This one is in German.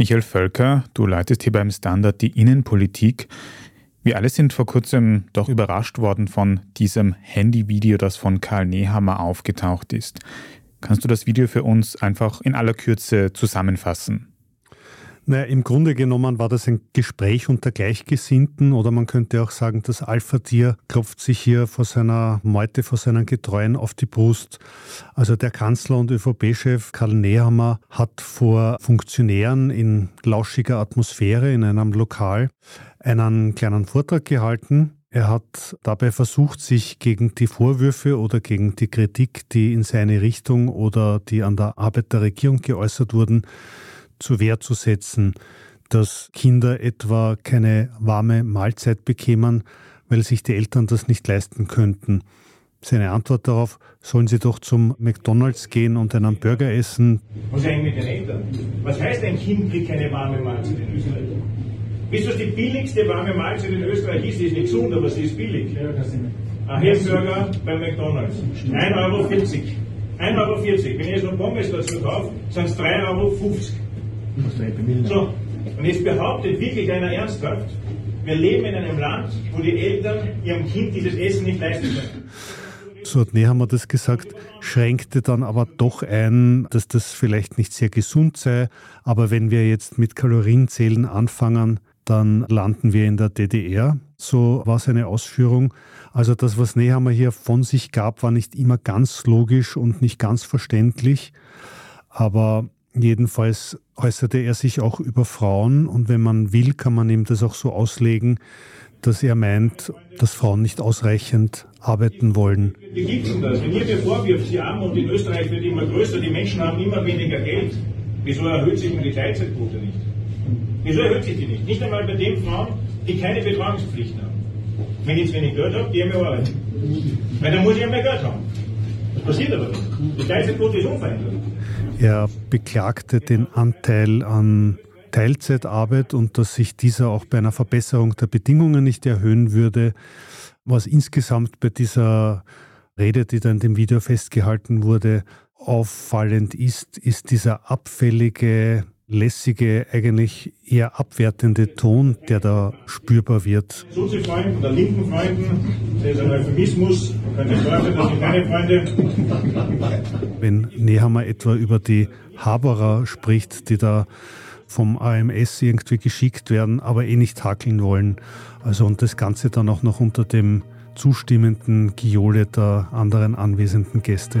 Michael Völker, du leitest hier beim Standard die Innenpolitik. Wir alle sind vor kurzem doch überrascht worden von diesem Handyvideo, das von Karl Nehammer aufgetaucht ist. Kannst du das Video für uns einfach in aller Kürze zusammenfassen? Naja, im Grunde genommen war das ein Gespräch unter Gleichgesinnten oder man könnte auch sagen, das Alpha-Tier klopft sich hier vor seiner Meute, vor seinen Getreuen auf die Brust. Also der Kanzler und ÖVP-Chef Karl Nehammer hat vor Funktionären in lauschiger Atmosphäre in einem Lokal einen kleinen Vortrag gehalten. Er hat dabei versucht, sich gegen die Vorwürfe oder gegen die Kritik, die in seine Richtung oder die an der Arbeit der Regierung geäußert wurden, zur Wehr zu setzen, dass Kinder etwa keine warme Mahlzeit bekämen, weil sich die Eltern das nicht leisten könnten. Seine Antwort darauf, sollen sie doch zum McDonalds gehen und einen Burger essen. Was eigentlich mit den Eltern? Was heißt, ein Kind kriegt keine warme Mahlzeit in Österreich? Wisst ihr, was die billigste warme Mahlzeit in Österreich ist? Die ist nicht gesund, aber sie ist billig. Ein Hamburger beim McDonalds. 1,40 Euro. 1,40 Euro. Wenn ich jetzt noch Pommes dazu kaufe, sind es 3,50 Euro. So, und jetzt behauptet wirklich einer ernsthaft, wir leben in einem Land, wo die Eltern ihrem Kind dieses Essen nicht leisten können. So hat Nehammer das gesagt, schränkte dann aber doch ein, dass das vielleicht nicht sehr gesund sei. Aber wenn wir jetzt mit Kalorienzählen anfangen, dann landen wir in der DDR. So war seine Ausführung. Also das, was Nehammer hier von sich gab, war nicht immer ganz logisch und nicht ganz verständlich. Aber Jedenfalls äußerte er sich auch über Frauen und wenn man will, kann man ihm das auch so auslegen, dass er meint, dass Frauen nicht ausreichend arbeiten wollen. Wie gibt es denn das? Wenn ihr mir vorwirft, die Armut in Österreich wird immer größer, die Menschen haben immer weniger Geld, wieso erhöht sich denn die Teilzeitquote nicht? Wieso erhöht sich die nicht? Nicht einmal bei den Frauen, die keine Betreuungspflicht haben. Wenn ich jetzt wenig Geld habe, gehe ich mehr arbeiten. Weil dann muss ich ja mehr Geld haben. Das passiert aber nicht. Die Teilzeitquote ist unverändert. Er beklagte den Anteil an Teilzeitarbeit und dass sich dieser auch bei einer Verbesserung der Bedingungen nicht erhöhen würde. Was insgesamt bei dieser Rede, die da in dem Video festgehalten wurde, auffallend ist, ist dieser abfällige lässige, eigentlich eher abwertende Ton, der da spürbar wird. Sozi-Freunden oder linken Freunden, das ist ein Euphemismus, könnte sagen, das sind keine Freunde. Wenn Nehammer etwa über die Haberer spricht, die da vom AMS irgendwie geschickt werden, aber eh nicht hakeln wollen. Also und das Ganze dann auch noch unter dem zustimmenden Giole der anderen anwesenden Gäste.